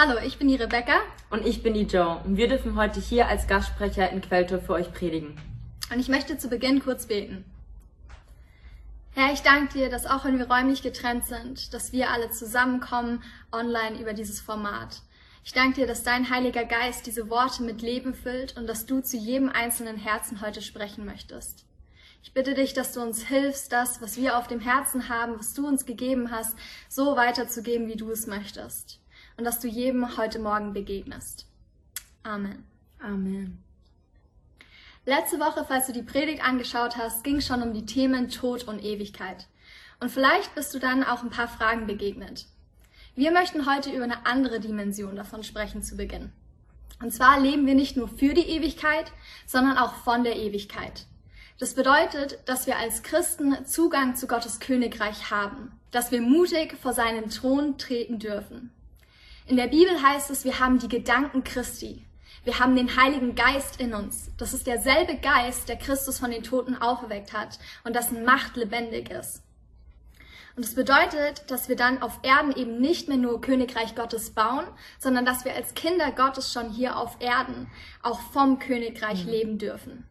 Hallo, ich bin die Rebecca. Und ich bin die Joe. Und wir dürfen heute hier als Gastsprecher in Quelltor für euch predigen. Und ich möchte zu Beginn kurz beten. Herr, ich danke dir, dass auch wenn wir räumlich getrennt sind, dass wir alle zusammenkommen online über dieses Format. Ich danke dir, dass dein Heiliger Geist diese Worte mit Leben füllt und dass du zu jedem einzelnen Herzen heute sprechen möchtest. Ich bitte dich, dass du uns hilfst, das, was wir auf dem Herzen haben, was du uns gegeben hast, so weiterzugeben, wie du es möchtest und dass du jedem heute Morgen begegnest. Amen. Amen. Letzte Woche, falls du die Predigt angeschaut hast, ging schon um die Themen Tod und Ewigkeit. Und vielleicht bist du dann auch ein paar Fragen begegnet. Wir möchten heute über eine andere Dimension davon sprechen zu Beginn. Und zwar leben wir nicht nur für die Ewigkeit, sondern auch von der Ewigkeit. Das bedeutet, dass wir als Christen Zugang zu Gottes Königreich haben, dass wir mutig vor seinen Thron treten dürfen. In der Bibel heißt es, wir haben die Gedanken Christi. Wir haben den Heiligen Geist in uns. Das ist derselbe Geist, der Christus von den Toten auferweckt hat und dessen Macht lebendig ist. Und das bedeutet, dass wir dann auf Erden eben nicht mehr nur Königreich Gottes bauen, sondern dass wir als Kinder Gottes schon hier auf Erden auch vom Königreich mhm. leben dürfen.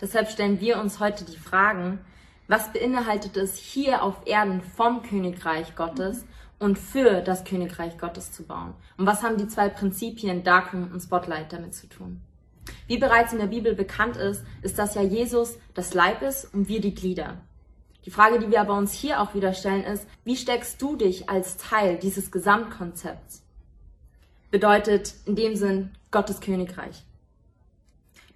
Deshalb stellen wir uns heute die Fragen, was beinhaltet es hier auf Erden vom Königreich Gottes mhm und für das Königreich Gottes zu bauen. Und was haben die zwei Prinzipien Darkroom und Spotlight damit zu tun? Wie bereits in der Bibel bekannt ist, ist, dass ja Jesus das Leib ist und wir die Glieder. Die Frage, die wir aber uns hier auch wieder stellen, ist, wie steckst du dich als Teil dieses Gesamtkonzepts? Bedeutet in dem Sinn Gottes Königreich.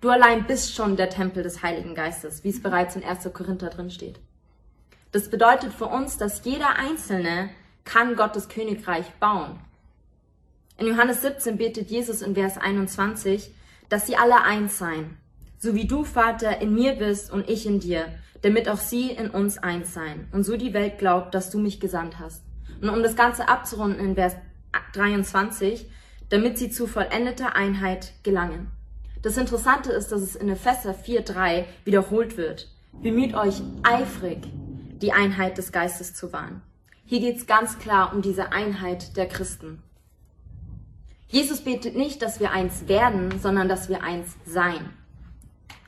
Du allein bist schon der Tempel des Heiligen Geistes, wie es bereits in 1. Korinther drin steht. Das bedeutet für uns, dass jeder Einzelne kann Gottes Königreich bauen. In Johannes 17 betet Jesus in Vers 21, dass sie alle eins seien, so wie du, Vater, in mir bist und ich in dir, damit auch sie in uns eins seien und so die Welt glaubt, dass du mich gesandt hast. Und um das Ganze abzurunden in Vers 23, damit sie zu vollendeter Einheit gelangen. Das Interessante ist, dass es in Epheser 4.3 wiederholt wird. Bemüht euch eifrig, die Einheit des Geistes zu wahren. Hier geht es ganz klar um diese Einheit der Christen. Jesus betet nicht, dass wir eins werden, sondern dass wir eins sein.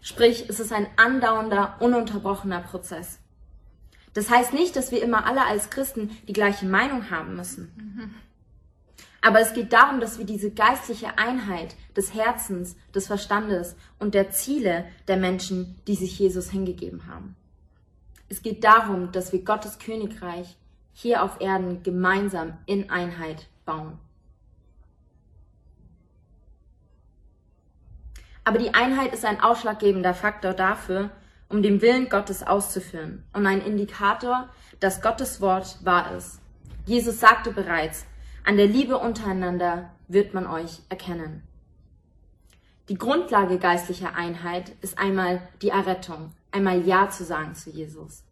Sprich, es ist ein andauernder, ununterbrochener Prozess. Das heißt nicht, dass wir immer alle als Christen die gleiche Meinung haben müssen. Aber es geht darum, dass wir diese geistliche Einheit des Herzens, des Verstandes und der Ziele der Menschen, die sich Jesus hingegeben haben. Es geht darum, dass wir Gottes Königreich hier auf Erden gemeinsam in Einheit bauen. Aber die Einheit ist ein ausschlaggebender Faktor dafür, um den Willen Gottes auszuführen und ein Indikator, dass Gottes Wort wahr ist. Jesus sagte bereits, an der Liebe untereinander wird man euch erkennen. Die Grundlage geistlicher Einheit ist einmal die Errettung, einmal Ja zu sagen zu Jesus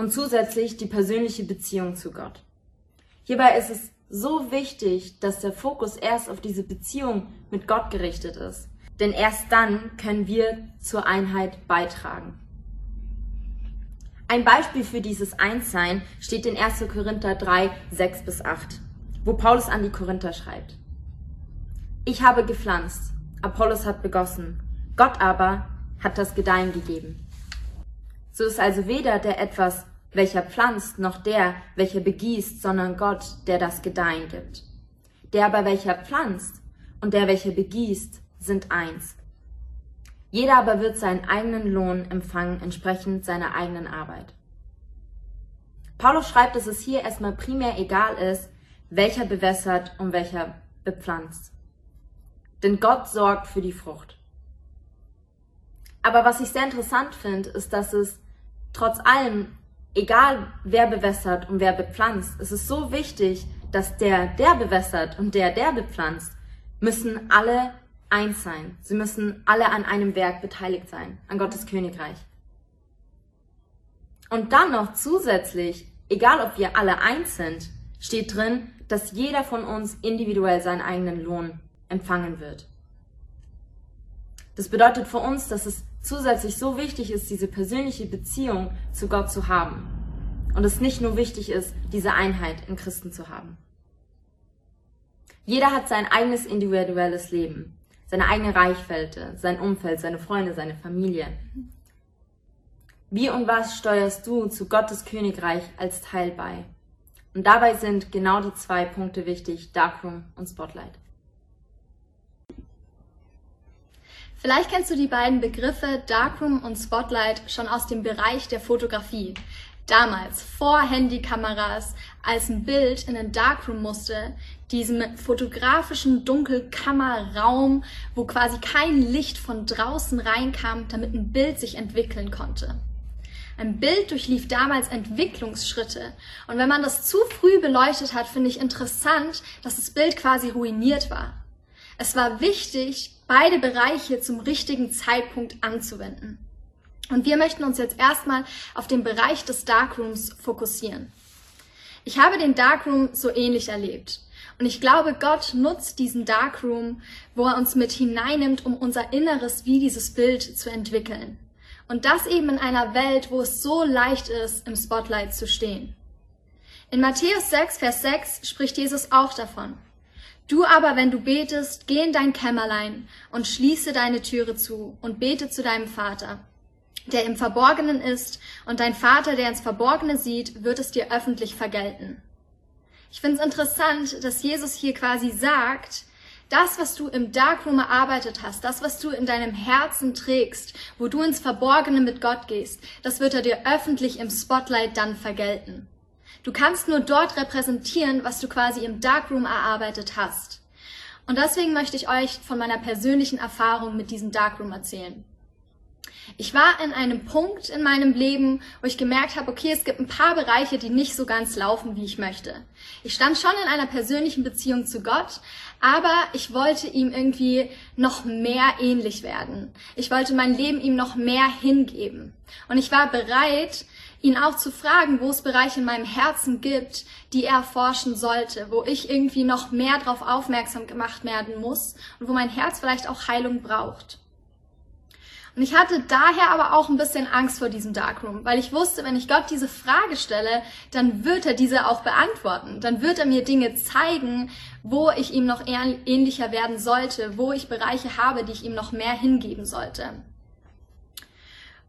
und zusätzlich die persönliche Beziehung zu Gott. Hierbei ist es so wichtig, dass der Fokus erst auf diese Beziehung mit Gott gerichtet ist. Denn erst dann können wir zur Einheit beitragen. Ein Beispiel für dieses Einssein steht in 1. Korinther 3, 6 bis 8, wo Paulus an die Korinther schreibt. Ich habe gepflanzt, Apollos hat begossen, Gott aber hat das Gedeihen gegeben. So ist also weder der etwas welcher pflanzt, noch der, welcher begießt, sondern Gott, der das Gedeihen gibt. Der aber, welcher pflanzt und der, welcher begießt, sind eins. Jeder aber wird seinen eigenen Lohn empfangen, entsprechend seiner eigenen Arbeit. Paulus schreibt, dass es hier erstmal primär egal ist, welcher bewässert und welcher bepflanzt. Denn Gott sorgt für die Frucht. Aber was ich sehr interessant finde, ist, dass es trotz allem egal wer bewässert und wer bepflanzt, es ist so wichtig, dass der, der bewässert und der, der bepflanzt, müssen alle eins sein. Sie müssen alle an einem Werk beteiligt sein, an Gottes Königreich. Und dann noch zusätzlich, egal ob wir alle eins sind, steht drin, dass jeder von uns individuell seinen eigenen Lohn empfangen wird. Das bedeutet für uns, dass es zusätzlich so wichtig ist, diese persönliche Beziehung zu Gott zu haben. und es nicht nur wichtig ist, diese Einheit in Christen zu haben. Jeder hat sein eigenes individuelles Leben, seine eigene Reichweite, sein Umfeld, seine Freunde, seine Familie. Wie und was steuerst du zu Gottes Königreich als Teil bei? Und dabei sind genau die zwei Punkte wichtig, Darkroom und Spotlight. Vielleicht kennst du die beiden Begriffe Darkroom und Spotlight schon aus dem Bereich der Fotografie. Damals, vor Handykameras, als ein Bild in den Darkroom musste, diesem fotografischen Dunkelkammerraum, wo quasi kein Licht von draußen reinkam, damit ein Bild sich entwickeln konnte. Ein Bild durchlief damals Entwicklungsschritte. Und wenn man das zu früh beleuchtet hat, finde ich interessant, dass das Bild quasi ruiniert war. Es war wichtig, beide Bereiche zum richtigen Zeitpunkt anzuwenden. Und wir möchten uns jetzt erstmal auf den Bereich des Darkrooms fokussieren. Ich habe den Darkroom so ähnlich erlebt. Und ich glaube, Gott nutzt diesen Darkroom, wo er uns mit hineinnimmt, um unser Inneres wie dieses Bild zu entwickeln. Und das eben in einer Welt, wo es so leicht ist, im Spotlight zu stehen. In Matthäus 6, Vers 6 spricht Jesus auch davon. Du aber, wenn du betest, geh in dein Kämmerlein und schließe deine Türe zu und bete zu deinem Vater, der im Verborgenen ist, und dein Vater, der ins Verborgene sieht, wird es dir öffentlich vergelten. Ich finde es interessant, dass Jesus hier quasi sagt, das, was du im Darkroom erarbeitet hast, das, was du in deinem Herzen trägst, wo du ins Verborgene mit Gott gehst, das wird er dir öffentlich im Spotlight dann vergelten. Du kannst nur dort repräsentieren, was du quasi im Darkroom erarbeitet hast. Und deswegen möchte ich euch von meiner persönlichen Erfahrung mit diesem Darkroom erzählen. Ich war in einem Punkt in meinem Leben, wo ich gemerkt habe, okay, es gibt ein paar Bereiche, die nicht so ganz laufen, wie ich möchte. Ich stand schon in einer persönlichen Beziehung zu Gott, aber ich wollte ihm irgendwie noch mehr ähnlich werden. Ich wollte mein Leben ihm noch mehr hingeben. Und ich war bereit, ihn auch zu fragen, wo es Bereiche in meinem Herzen gibt, die er forschen sollte, wo ich irgendwie noch mehr darauf aufmerksam gemacht werden muss und wo mein Herz vielleicht auch Heilung braucht. Und ich hatte daher aber auch ein bisschen Angst vor diesem Darkroom, weil ich wusste, wenn ich Gott diese Frage stelle, dann wird er diese auch beantworten. Dann wird er mir Dinge zeigen, wo ich ihm noch ähnlicher werden sollte, wo ich Bereiche habe, die ich ihm noch mehr hingeben sollte.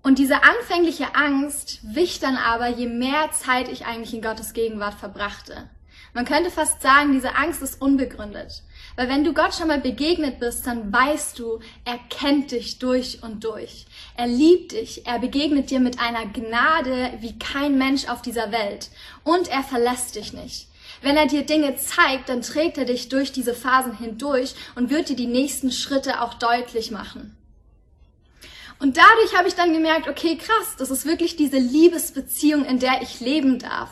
Und diese anfängliche Angst wich dann aber, je mehr Zeit ich eigentlich in Gottes Gegenwart verbrachte. Man könnte fast sagen, diese Angst ist unbegründet. Weil wenn du Gott schon mal begegnet bist, dann weißt du, er kennt dich durch und durch. Er liebt dich. Er begegnet dir mit einer Gnade wie kein Mensch auf dieser Welt. Und er verlässt dich nicht. Wenn er dir Dinge zeigt, dann trägt er dich durch diese Phasen hindurch und wird dir die nächsten Schritte auch deutlich machen. Und dadurch habe ich dann gemerkt, okay, krass, das ist wirklich diese Liebesbeziehung, in der ich leben darf.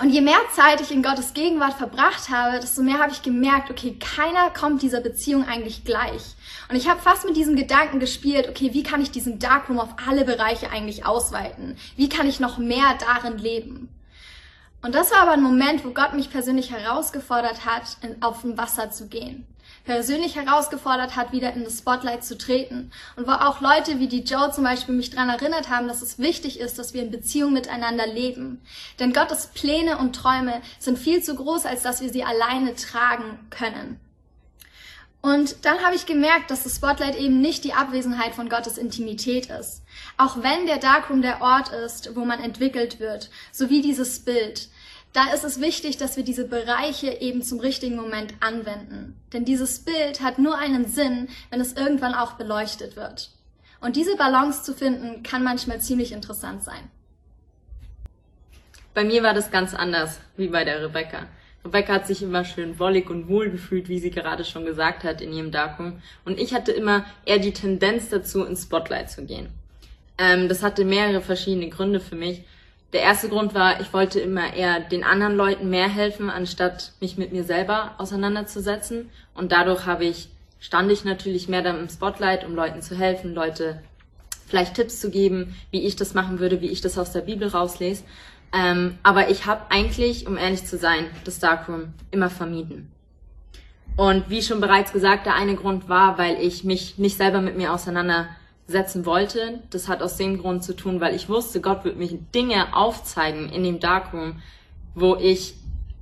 Und je mehr Zeit ich in Gottes Gegenwart verbracht habe, desto mehr habe ich gemerkt, okay, keiner kommt dieser Beziehung eigentlich gleich. Und ich habe fast mit diesem Gedanken gespielt, okay, wie kann ich diesen Darkroom auf alle Bereiche eigentlich ausweiten? Wie kann ich noch mehr darin leben? Und das war aber ein Moment, wo Gott mich persönlich herausgefordert hat, auf dem Wasser zu gehen persönlich herausgefordert hat, wieder in das Spotlight zu treten. Und wo auch Leute wie die Joe zum Beispiel mich daran erinnert haben, dass es wichtig ist, dass wir in Beziehung miteinander leben. Denn Gottes Pläne und Träume sind viel zu groß, als dass wir sie alleine tragen können. Und dann habe ich gemerkt, dass das Spotlight eben nicht die Abwesenheit von Gottes Intimität ist. Auch wenn der Darkroom der Ort ist, wo man entwickelt wird, so wie dieses Bild, da ist es wichtig, dass wir diese Bereiche eben zum richtigen Moment anwenden. Denn dieses Bild hat nur einen Sinn, wenn es irgendwann auch beleuchtet wird. Und diese Balance zu finden, kann manchmal ziemlich interessant sein. Bei mir war das ganz anders, wie bei der Rebecca. Rebecca hat sich immer schön wollig und wohl gefühlt, wie sie gerade schon gesagt hat, in ihrem Darkroom. Und ich hatte immer eher die Tendenz dazu, ins Spotlight zu gehen. Ähm, das hatte mehrere verschiedene Gründe für mich. Der erste Grund war, ich wollte immer eher den anderen Leuten mehr helfen, anstatt mich mit mir selber auseinanderzusetzen. Und dadurch habe ich, stand ich natürlich mehr dann im Spotlight, um Leuten zu helfen, Leute vielleicht Tipps zu geben, wie ich das machen würde, wie ich das aus der Bibel rauslese. Ähm, aber ich habe eigentlich, um ehrlich zu sein, das Darkroom immer vermieden. Und wie schon bereits gesagt, der eine Grund war, weil ich mich nicht selber mit mir auseinander setzen wollte. Das hat aus dem Grund zu tun, weil ich wusste, Gott wird mich Dinge aufzeigen in dem Darkroom, wo ich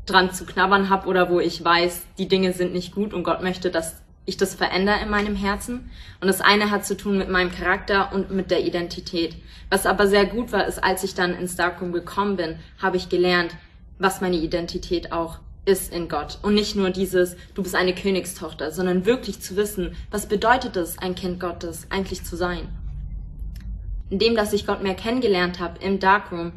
dran zu knabbern habe oder wo ich weiß, die Dinge sind nicht gut und Gott möchte, dass ich das verändere in meinem Herzen. Und das eine hat zu tun mit meinem Charakter und mit der Identität. Was aber sehr gut war, ist, als ich dann ins Darkroom gekommen bin, habe ich gelernt, was meine Identität auch ist in Gott. Und nicht nur dieses, du bist eine Königstochter, sondern wirklich zu wissen, was bedeutet es, ein Kind Gottes eigentlich zu sein. Indem, dass ich Gott mehr kennengelernt habe im Darkroom,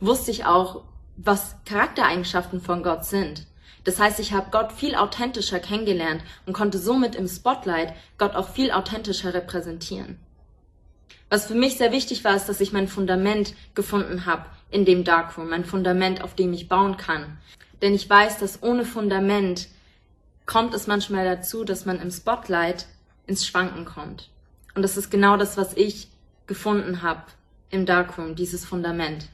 wusste ich auch, was Charaktereigenschaften von Gott sind. Das heißt, ich habe Gott viel authentischer kennengelernt und konnte somit im Spotlight Gott auch viel authentischer repräsentieren. Was für mich sehr wichtig war, ist, dass ich mein Fundament gefunden habe in dem Darkroom, mein Fundament, auf dem ich bauen kann. Denn ich weiß, dass ohne Fundament kommt es manchmal dazu, dass man im Spotlight ins Schwanken kommt. Und das ist genau das, was ich gefunden habe im Darkroom, dieses Fundament.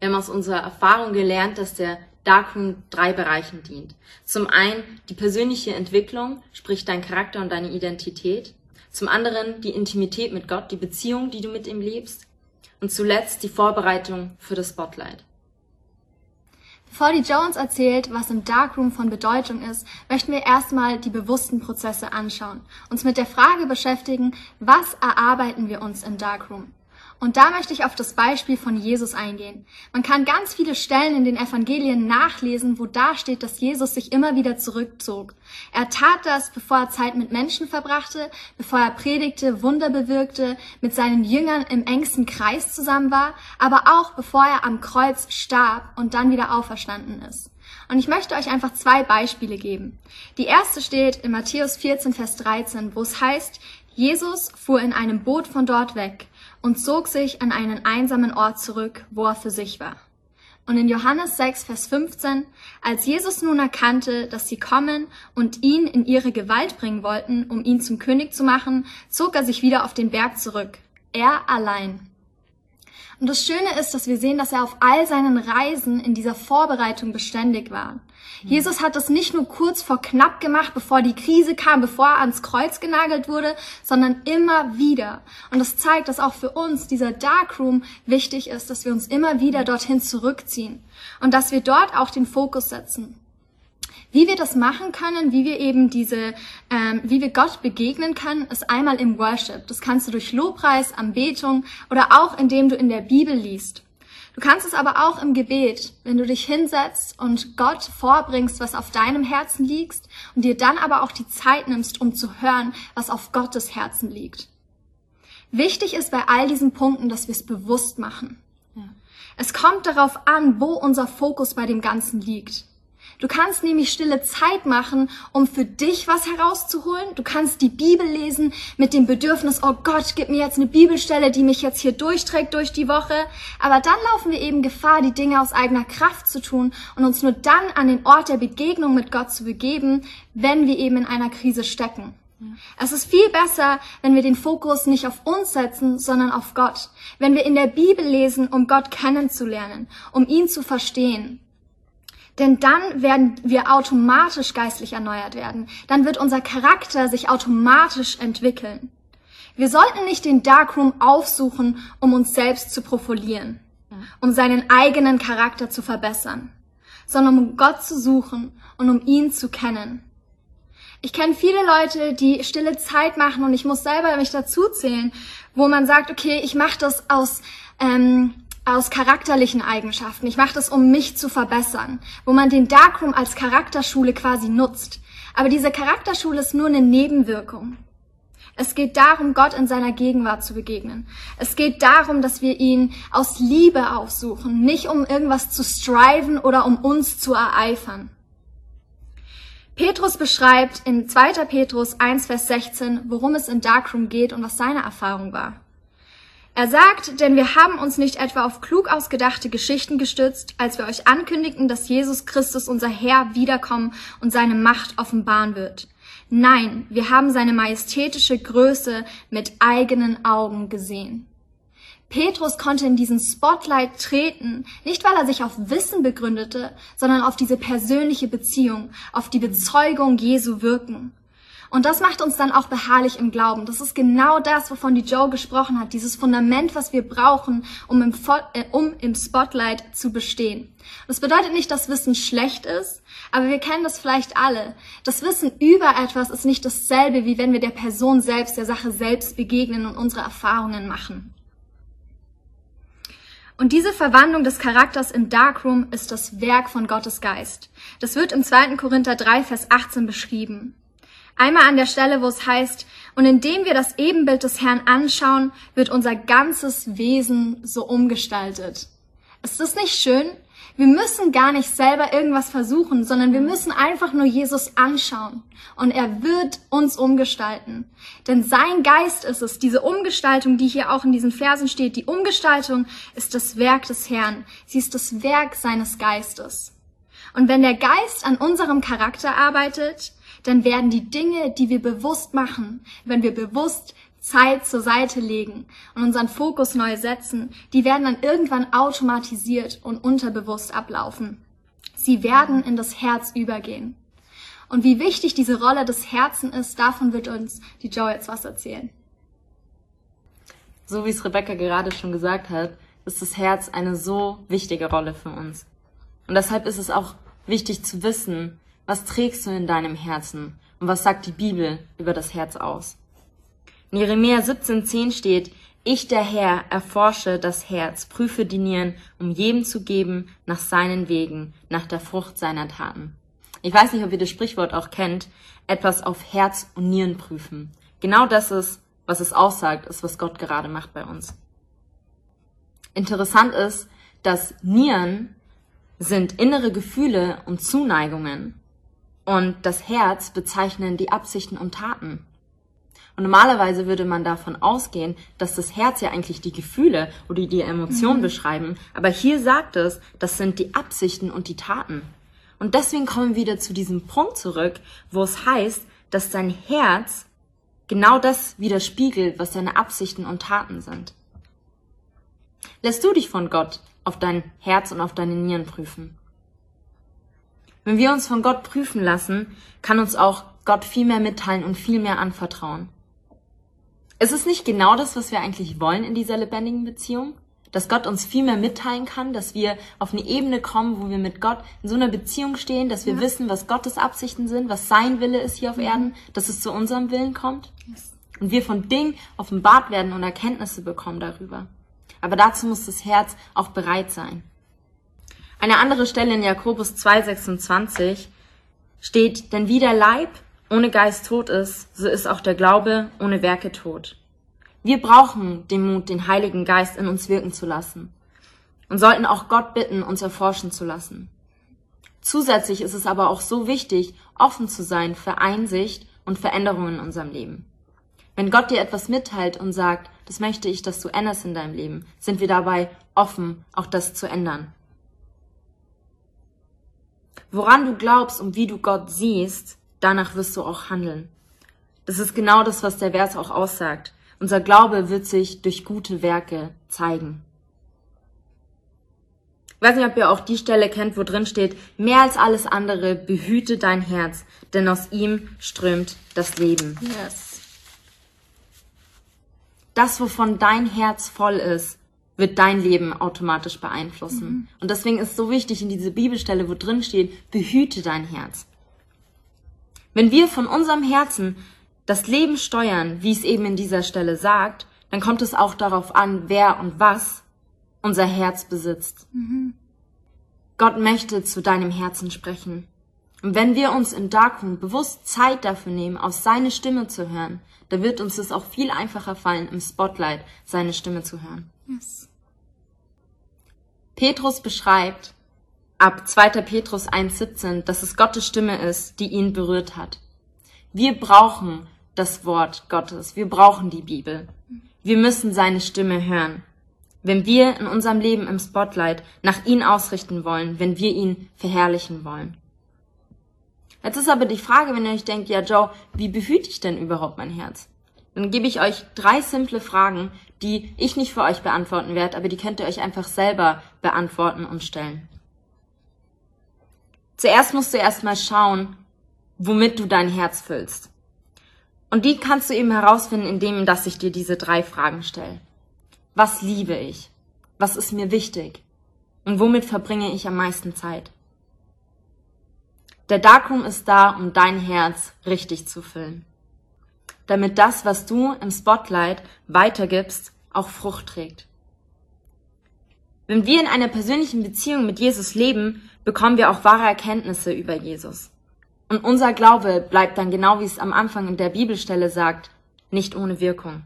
Wir haben aus unserer Erfahrung gelernt, dass der Darkroom drei Bereichen dient. Zum einen die persönliche Entwicklung, sprich dein Charakter und deine Identität. Zum anderen die Intimität mit Gott, die Beziehung, die du mit ihm lebst. Und zuletzt die Vorbereitung für das Spotlight. Bevor die Jones erzählt, was im Darkroom von Bedeutung ist, möchten wir erstmal die bewussten Prozesse anschauen, uns mit der Frage beschäftigen, was erarbeiten wir uns im Darkroom? Und da möchte ich auf das Beispiel von Jesus eingehen. Man kann ganz viele Stellen in den Evangelien nachlesen, wo da steht, dass Jesus sich immer wieder zurückzog. Er tat das, bevor er Zeit mit Menschen verbrachte, bevor er predigte, Wunder bewirkte, mit seinen Jüngern im engsten Kreis zusammen war, aber auch bevor er am Kreuz starb und dann wieder auferstanden ist. Und ich möchte euch einfach zwei Beispiele geben. Die erste steht in Matthäus 14, Vers 13, wo es heißt, Jesus fuhr in einem Boot von dort weg und zog sich an einen einsamen Ort zurück, wo er für sich war. Und in Johannes 6, Vers 15, als Jesus nun erkannte, dass sie kommen und ihn in ihre Gewalt bringen wollten, um ihn zum König zu machen, zog er sich wieder auf den Berg zurück. Er allein. Und das Schöne ist, dass wir sehen, dass er auf all seinen Reisen in dieser Vorbereitung beständig war. Jesus hat das nicht nur kurz vor knapp gemacht, bevor die Krise kam, bevor er ans Kreuz genagelt wurde, sondern immer wieder. Und das zeigt, dass auch für uns dieser Darkroom wichtig ist, dass wir uns immer wieder dorthin zurückziehen und dass wir dort auch den Fokus setzen. Wie wir das machen können, wie wir eben diese, ähm, wie wir Gott begegnen können, ist einmal im Worship. Das kannst du durch Lobpreis, Anbetung oder auch indem du in der Bibel liest. Du kannst es aber auch im Gebet, wenn du dich hinsetzt und Gott vorbringst, was auf deinem Herzen liegt und dir dann aber auch die Zeit nimmst, um zu hören, was auf Gottes Herzen liegt. Wichtig ist bei all diesen Punkten, dass wir es bewusst machen. Es kommt darauf an, wo unser Fokus bei dem Ganzen liegt. Du kannst nämlich stille Zeit machen, um für dich was herauszuholen. Du kannst die Bibel lesen mit dem Bedürfnis, oh Gott, gib mir jetzt eine Bibelstelle, die mich jetzt hier durchträgt durch die Woche. Aber dann laufen wir eben Gefahr, die Dinge aus eigener Kraft zu tun und uns nur dann an den Ort der Begegnung mit Gott zu begeben, wenn wir eben in einer Krise stecken. Es ist viel besser, wenn wir den Fokus nicht auf uns setzen, sondern auf Gott. Wenn wir in der Bibel lesen, um Gott kennenzulernen, um ihn zu verstehen. Denn dann werden wir automatisch geistlich erneuert werden. Dann wird unser Charakter sich automatisch entwickeln. Wir sollten nicht den Darkroom aufsuchen, um uns selbst zu profilieren, um seinen eigenen Charakter zu verbessern, sondern um Gott zu suchen und um ihn zu kennen. Ich kenne viele Leute, die stille Zeit machen und ich muss selber mich dazu zählen, wo man sagt, okay, ich mache das aus ähm, aus charakterlichen Eigenschaften. Ich mache das, um mich zu verbessern, wo man den Darkroom als Charakterschule quasi nutzt. Aber diese Charakterschule ist nur eine Nebenwirkung. Es geht darum, Gott in seiner Gegenwart zu begegnen. Es geht darum, dass wir ihn aus Liebe aufsuchen, nicht um irgendwas zu striven oder um uns zu ereifern. Petrus beschreibt in 2. Petrus 1, Vers 16, worum es in Darkroom geht und was seine Erfahrung war. Er sagt, denn wir haben uns nicht etwa auf klug ausgedachte Geschichten gestützt, als wir euch ankündigten, dass Jesus Christus unser Herr wiederkommen und seine Macht offenbaren wird. Nein, wir haben seine majestätische Größe mit eigenen Augen gesehen. Petrus konnte in diesen Spotlight treten, nicht weil er sich auf Wissen begründete, sondern auf diese persönliche Beziehung, auf die Bezeugung Jesu wirken. Und das macht uns dann auch beharrlich im Glauben. Das ist genau das, wovon die Joe gesprochen hat, dieses Fundament, was wir brauchen, um im, äh, um im Spotlight zu bestehen. Das bedeutet nicht, dass Wissen schlecht ist, aber wir kennen das vielleicht alle. Das Wissen über etwas ist nicht dasselbe, wie wenn wir der Person selbst, der Sache selbst begegnen und unsere Erfahrungen machen. Und diese Verwandlung des Charakters im Darkroom ist das Werk von Gottes Geist. Das wird im 2. Korinther 3, Vers 18 beschrieben. Einmal an der Stelle, wo es heißt, und indem wir das Ebenbild des Herrn anschauen, wird unser ganzes Wesen so umgestaltet. Ist das nicht schön? Wir müssen gar nicht selber irgendwas versuchen, sondern wir müssen einfach nur Jesus anschauen und er wird uns umgestalten. Denn sein Geist ist es, diese Umgestaltung, die hier auch in diesen Versen steht, die Umgestaltung ist das Werk des Herrn. Sie ist das Werk seines Geistes. Und wenn der Geist an unserem Charakter arbeitet, dann werden die Dinge, die wir bewusst machen, wenn wir bewusst Zeit zur Seite legen und unseren Fokus neu setzen, die werden dann irgendwann automatisiert und unterbewusst ablaufen. Sie werden in das Herz übergehen. Und wie wichtig diese Rolle des Herzen ist, davon wird uns die Joe jetzt was erzählen. So wie es Rebecca gerade schon gesagt hat, ist das Herz eine so wichtige Rolle für uns. Und deshalb ist es auch wichtig zu wissen, was trägst du in deinem Herzen und was sagt die Bibel über das Herz aus. In Jeremia 17,10 steht, ich der Herr erforsche das Herz, prüfe die Nieren, um jedem zu geben nach seinen Wegen, nach der Frucht seiner Taten. Ich weiß nicht, ob ihr das Sprichwort auch kennt, etwas auf Herz und Nieren prüfen. Genau das ist, was es aussagt, ist, was Gott gerade macht bei uns. Interessant ist, dass Nieren sind innere Gefühle und Zuneigungen und das Herz bezeichnen die Absichten und Taten. Und normalerweise würde man davon ausgehen, dass das Herz ja eigentlich die Gefühle oder die Emotionen mhm. beschreiben. Aber hier sagt es, das sind die Absichten und die Taten. Und deswegen kommen wir wieder zu diesem Punkt zurück, wo es heißt, dass dein Herz genau das widerspiegelt, was deine Absichten und Taten sind. Lässt du dich von Gott auf dein Herz und auf deine Nieren prüfen? Wenn wir uns von Gott prüfen lassen, kann uns auch Gott viel mehr mitteilen und viel mehr anvertrauen. Ist es nicht genau das, was wir eigentlich wollen in dieser lebendigen Beziehung? Dass Gott uns viel mehr mitteilen kann, dass wir auf eine Ebene kommen, wo wir mit Gott in so einer Beziehung stehen, dass wir ja. wissen, was Gottes Absichten sind, was sein Wille ist hier auf mhm. Erden, dass es zu unserem Willen kommt. Yes. Und wir von Dingen offenbart werden und Erkenntnisse bekommen darüber. Aber dazu muss das Herz auch bereit sein. Eine andere Stelle in Jakobus 2,26 steht, denn wie der Leib ohne Geist tot ist, so ist auch der Glaube ohne Werke tot. Wir brauchen den Mut, den Heiligen Geist in uns wirken zu lassen und sollten auch Gott bitten, uns erforschen zu lassen. Zusätzlich ist es aber auch so wichtig, offen zu sein für Einsicht und Veränderungen in unserem Leben. Wenn Gott dir etwas mitteilt und sagt, das möchte ich, dass du änderst in deinem Leben, sind wir dabei offen, auch das zu ändern. Woran du glaubst und wie du Gott siehst, danach wirst du auch handeln. Das ist genau das, was der Vers auch aussagt. Unser Glaube wird sich durch gute Werke zeigen. Ich weiß nicht, ob ihr auch die Stelle kennt, wo drin steht, mehr als alles andere behüte dein Herz, denn aus ihm strömt das Leben. Yes. Das, wovon dein Herz voll ist, wird dein Leben automatisch beeinflussen. Mhm. Und deswegen ist es so wichtig in diese Bibelstelle, wo drin steht, behüte dein Herz. Wenn wir von unserem Herzen das Leben steuern, wie es eben in dieser Stelle sagt, dann kommt es auch darauf an, wer und was unser Herz besitzt. Mhm. Gott möchte zu deinem Herzen sprechen. Und wenn wir uns in Darkroom bewusst Zeit dafür nehmen, auf seine Stimme zu hören, dann wird uns es auch viel einfacher fallen, im Spotlight seine Stimme zu hören. Yes. Petrus beschreibt, ab 2. Petrus 1.17, dass es Gottes Stimme ist, die ihn berührt hat. Wir brauchen das Wort Gottes. Wir brauchen die Bibel. Wir müssen seine Stimme hören. Wenn wir in unserem Leben im Spotlight nach ihn ausrichten wollen, wenn wir ihn verherrlichen wollen. Jetzt ist aber die Frage, wenn ihr euch denkt, ja Joe, wie behüte ich denn überhaupt mein Herz? Dann gebe ich euch drei simple Fragen, die ich nicht für euch beantworten werde, aber die könnt ihr euch einfach selber beantworten und stellen. Zuerst musst du erstmal schauen, womit du dein Herz füllst. Und die kannst du eben herausfinden, indem dass ich dir diese drei Fragen stelle. Was liebe ich? Was ist mir wichtig? Und womit verbringe ich am meisten Zeit? Der Darkroom ist da, um dein Herz richtig zu füllen. Damit das, was du im Spotlight weitergibst, auch Frucht trägt. Wenn wir in einer persönlichen Beziehung mit Jesus leben, bekommen wir auch wahre Erkenntnisse über Jesus. Und unser Glaube bleibt dann genau wie es am Anfang in der Bibelstelle sagt, nicht ohne Wirkung.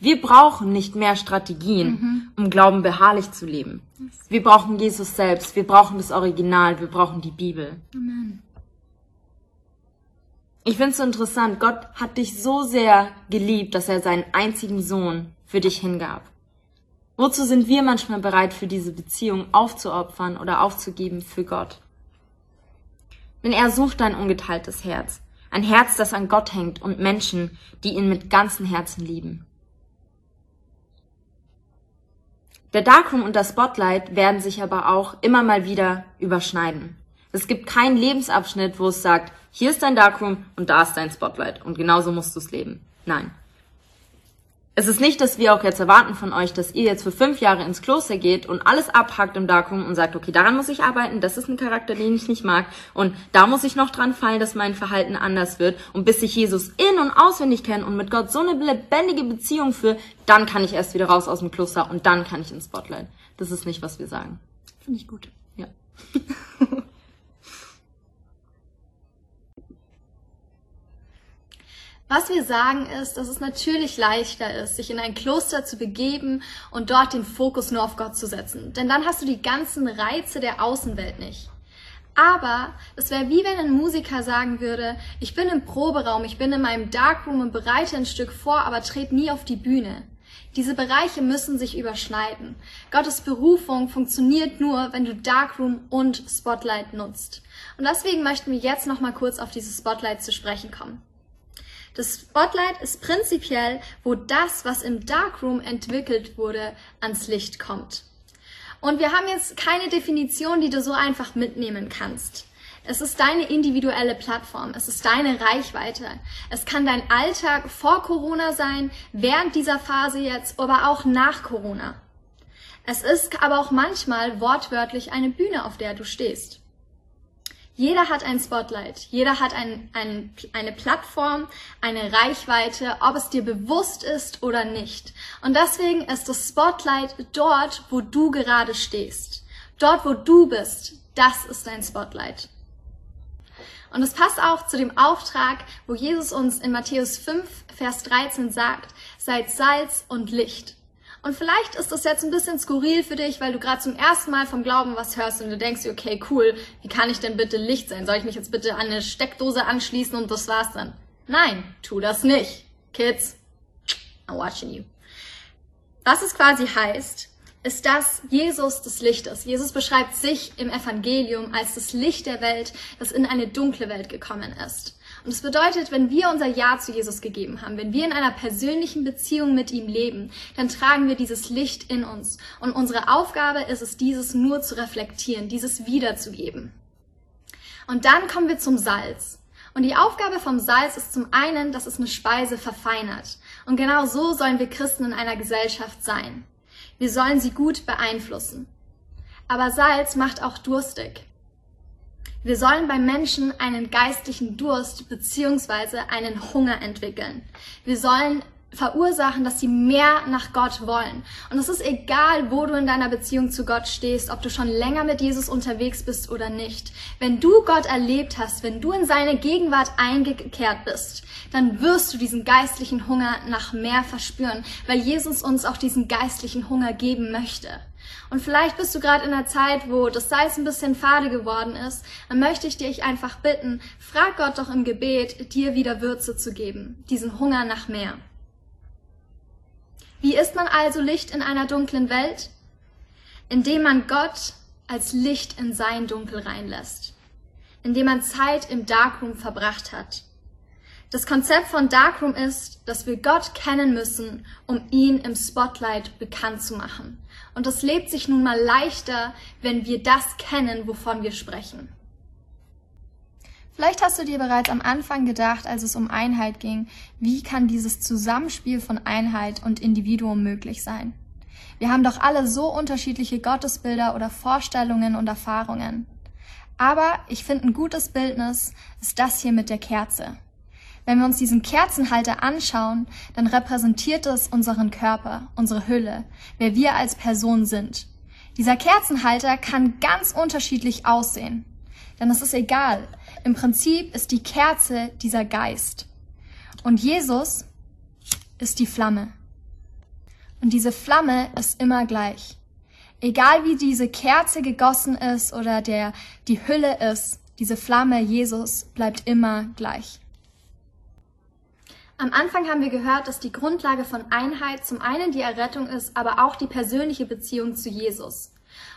Wir brauchen nicht mehr Strategien, mhm. um Glauben beharrlich zu leben. Wir brauchen Jesus selbst, wir brauchen das Original, wir brauchen die Bibel. Amen. Ich finde es so interessant, Gott hat dich so sehr geliebt, dass er seinen einzigen Sohn für dich hingab. Wozu sind wir manchmal bereit, für diese Beziehung aufzuopfern oder aufzugeben für Gott? Denn er sucht ein ungeteiltes Herz. Ein Herz, das an Gott hängt und Menschen, die ihn mit ganzem Herzen lieben. Der Darkroom und das Spotlight werden sich aber auch immer mal wieder überschneiden. Es gibt keinen Lebensabschnitt, wo es sagt, hier ist dein Darkroom und da ist dein Spotlight und genauso musst du es leben. Nein. Es ist nicht, dass wir auch jetzt erwarten von euch, dass ihr jetzt für fünf Jahre ins Kloster geht und alles abhackt im Darkroom und sagt, okay, daran muss ich arbeiten, das ist ein Charakter, den ich nicht mag und da muss ich noch dran fallen, dass mein Verhalten anders wird und bis ich Jesus in- und auswendig kenne und mit Gott so eine lebendige Beziehung führe, dann kann ich erst wieder raus aus dem Kloster und dann kann ich ins Spotlight. Das ist nicht, was wir sagen. Finde ich gut. Ja. Was wir sagen ist, dass es natürlich leichter ist, sich in ein Kloster zu begeben und dort den Fokus nur auf Gott zu setzen. Denn dann hast du die ganzen Reize der Außenwelt nicht. Aber es wäre wie wenn ein Musiker sagen würde, ich bin im Proberaum, ich bin in meinem Darkroom und bereite ein Stück vor, aber trete nie auf die Bühne. Diese Bereiche müssen sich überschneiden. Gottes Berufung funktioniert nur, wenn du Darkroom und Spotlight nutzt. Und deswegen möchten wir jetzt noch mal kurz auf dieses Spotlight zu sprechen kommen. Das Spotlight ist prinzipiell, wo das, was im Darkroom entwickelt wurde, ans Licht kommt. Und wir haben jetzt keine Definition, die du so einfach mitnehmen kannst. Es ist deine individuelle Plattform. Es ist deine Reichweite. Es kann dein Alltag vor Corona sein, während dieser Phase jetzt, aber auch nach Corona. Es ist aber auch manchmal wortwörtlich eine Bühne, auf der du stehst. Jeder hat ein Spotlight, jeder hat ein, ein, eine Plattform, eine Reichweite, ob es dir bewusst ist oder nicht. Und deswegen ist das Spotlight dort, wo du gerade stehst. Dort, wo du bist, das ist dein Spotlight. Und es passt auch zu dem Auftrag, wo Jesus uns in Matthäus 5, Vers 13 sagt, seid Salz und Licht. Und vielleicht ist das jetzt ein bisschen skurril für dich, weil du gerade zum ersten Mal vom Glauben was hörst und du denkst, okay, cool, wie kann ich denn bitte Licht sein? Soll ich mich jetzt bitte an eine Steckdose anschließen und das war's dann? Nein, tu das nicht. Kids, I'm watching you. Was es quasi heißt, ist, dass Jesus das Licht ist. Jesus beschreibt sich im Evangelium als das Licht der Welt, das in eine dunkle Welt gekommen ist. Und es bedeutet, wenn wir unser Ja zu Jesus gegeben haben, wenn wir in einer persönlichen Beziehung mit ihm leben, dann tragen wir dieses Licht in uns. Und unsere Aufgabe ist es, dieses nur zu reflektieren, dieses wiederzugeben. Und dann kommen wir zum Salz. Und die Aufgabe vom Salz ist zum einen, dass es eine Speise verfeinert. Und genau so sollen wir Christen in einer Gesellschaft sein. Wir sollen sie gut beeinflussen. Aber Salz macht auch durstig. Wir sollen beim Menschen einen geistlichen Durst beziehungsweise einen Hunger entwickeln. Wir sollen verursachen, dass sie mehr nach Gott wollen. Und es ist egal, wo du in deiner Beziehung zu Gott stehst, ob du schon länger mit Jesus unterwegs bist oder nicht. Wenn du Gott erlebt hast, wenn du in seine Gegenwart eingekehrt bist, dann wirst du diesen geistlichen Hunger nach mehr verspüren, weil Jesus uns auch diesen geistlichen Hunger geben möchte. Und vielleicht bist du gerade in einer Zeit, wo das Salz ein bisschen fade geworden ist, dann möchte ich dich einfach bitten, frag Gott doch im Gebet, dir wieder Würze zu geben, diesen Hunger nach mehr. Wie ist man also Licht in einer dunklen Welt? Indem man Gott als Licht in sein Dunkel reinlässt. Indem man Zeit im Darkroom verbracht hat. Das Konzept von Darkroom ist, dass wir Gott kennen müssen, um ihn im Spotlight bekannt zu machen. Und das lebt sich nun mal leichter, wenn wir das kennen, wovon wir sprechen. Vielleicht hast du dir bereits am Anfang gedacht, als es um Einheit ging, wie kann dieses Zusammenspiel von Einheit und Individuum möglich sein? Wir haben doch alle so unterschiedliche Gottesbilder oder Vorstellungen und Erfahrungen. Aber ich finde, ein gutes Bildnis ist das hier mit der Kerze. Wenn wir uns diesen Kerzenhalter anschauen, dann repräsentiert es unseren Körper, unsere Hülle, wer wir als Person sind. Dieser Kerzenhalter kann ganz unterschiedlich aussehen. Denn es ist egal. Im Prinzip ist die Kerze dieser Geist. Und Jesus ist die Flamme. Und diese Flamme ist immer gleich. Egal wie diese Kerze gegossen ist oder der die Hülle ist, diese Flamme Jesus bleibt immer gleich. Am Anfang haben wir gehört, dass die Grundlage von Einheit zum einen die Errettung ist, aber auch die persönliche Beziehung zu Jesus.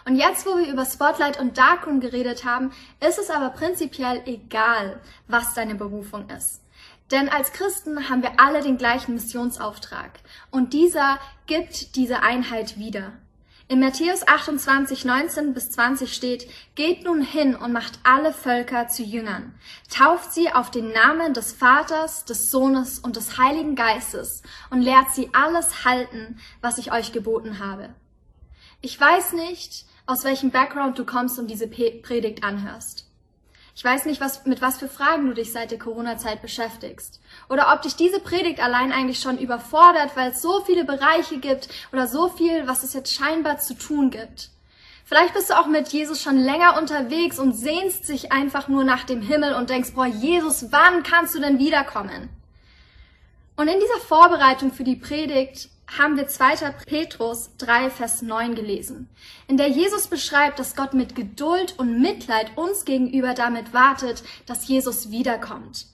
Und jetzt, wo wir über Spotlight und Darkroom geredet haben, ist es aber prinzipiell egal, was deine Berufung ist. Denn als Christen haben wir alle den gleichen Missionsauftrag. Und dieser gibt diese Einheit wieder. In Matthäus 28, 19 bis 20 steht, Geht nun hin und macht alle Völker zu Jüngern. Tauft sie auf den Namen des Vaters, des Sohnes und des Heiligen Geistes und lehrt sie alles halten, was ich euch geboten habe. Ich weiß nicht, aus welchem Background du kommst und diese Predigt anhörst. Ich weiß nicht, was, mit was für Fragen du dich seit der Corona-Zeit beschäftigst. Oder ob dich diese Predigt allein eigentlich schon überfordert, weil es so viele Bereiche gibt oder so viel, was es jetzt scheinbar zu tun gibt. Vielleicht bist du auch mit Jesus schon länger unterwegs und sehnst dich einfach nur nach dem Himmel und denkst, boah, Jesus, wann kannst du denn wiederkommen? Und in dieser Vorbereitung für die Predigt haben wir 2. Petrus 3, Vers 9 gelesen, in der Jesus beschreibt, dass Gott mit Geduld und Mitleid uns gegenüber damit wartet, dass Jesus wiederkommt.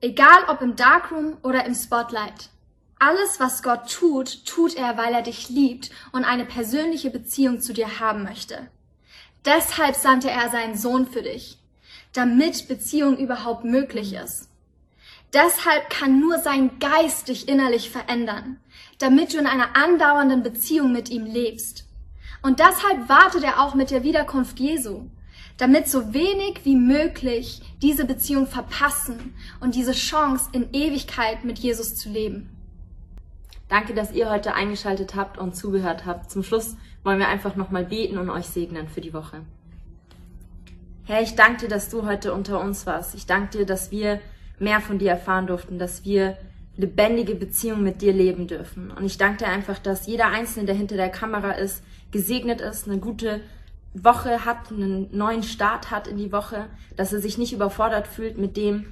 Egal ob im Darkroom oder im Spotlight. Alles, was Gott tut, tut er, weil er dich liebt und eine persönliche Beziehung zu dir haben möchte. Deshalb sandte er seinen Sohn für dich, damit Beziehung überhaupt möglich ist. Deshalb kann nur sein Geist dich innerlich verändern, damit du in einer andauernden Beziehung mit ihm lebst. Und deshalb wartet er auch mit der Wiederkunft Jesu, damit so wenig wie möglich diese Beziehung verpassen und diese Chance in Ewigkeit mit Jesus zu leben. Danke, dass ihr heute eingeschaltet habt und zugehört habt. Zum Schluss wollen wir einfach nochmal beten und euch segnen für die Woche. Herr, ich danke dir, dass du heute unter uns warst. Ich danke dir, dass wir mehr von dir erfahren durften, dass wir lebendige Beziehungen mit dir leben dürfen. Und ich danke dir einfach, dass jeder Einzelne, der hinter der Kamera ist, gesegnet ist, eine gute Woche hat, einen neuen Start hat in die Woche, dass er sich nicht überfordert fühlt mit dem,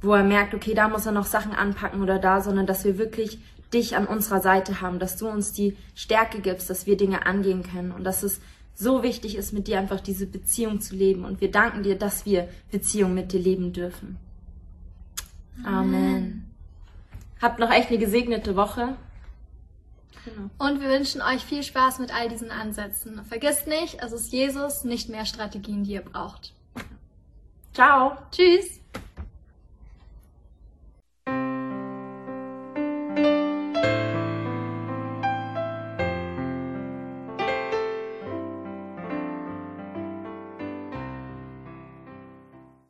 wo er merkt, okay, da muss er noch Sachen anpacken oder da, sondern dass wir wirklich dich an unserer Seite haben, dass du uns die Stärke gibst, dass wir Dinge angehen können und dass es so wichtig ist, mit dir einfach diese Beziehung zu leben. Und wir danken dir, dass wir Beziehung mit dir leben dürfen. Amen. Habt noch echt eine gesegnete Woche. Genau. Und wir wünschen euch viel Spaß mit all diesen Ansätzen. Vergesst nicht, es ist Jesus, nicht mehr Strategien, die ihr braucht. Ciao. Tschüss.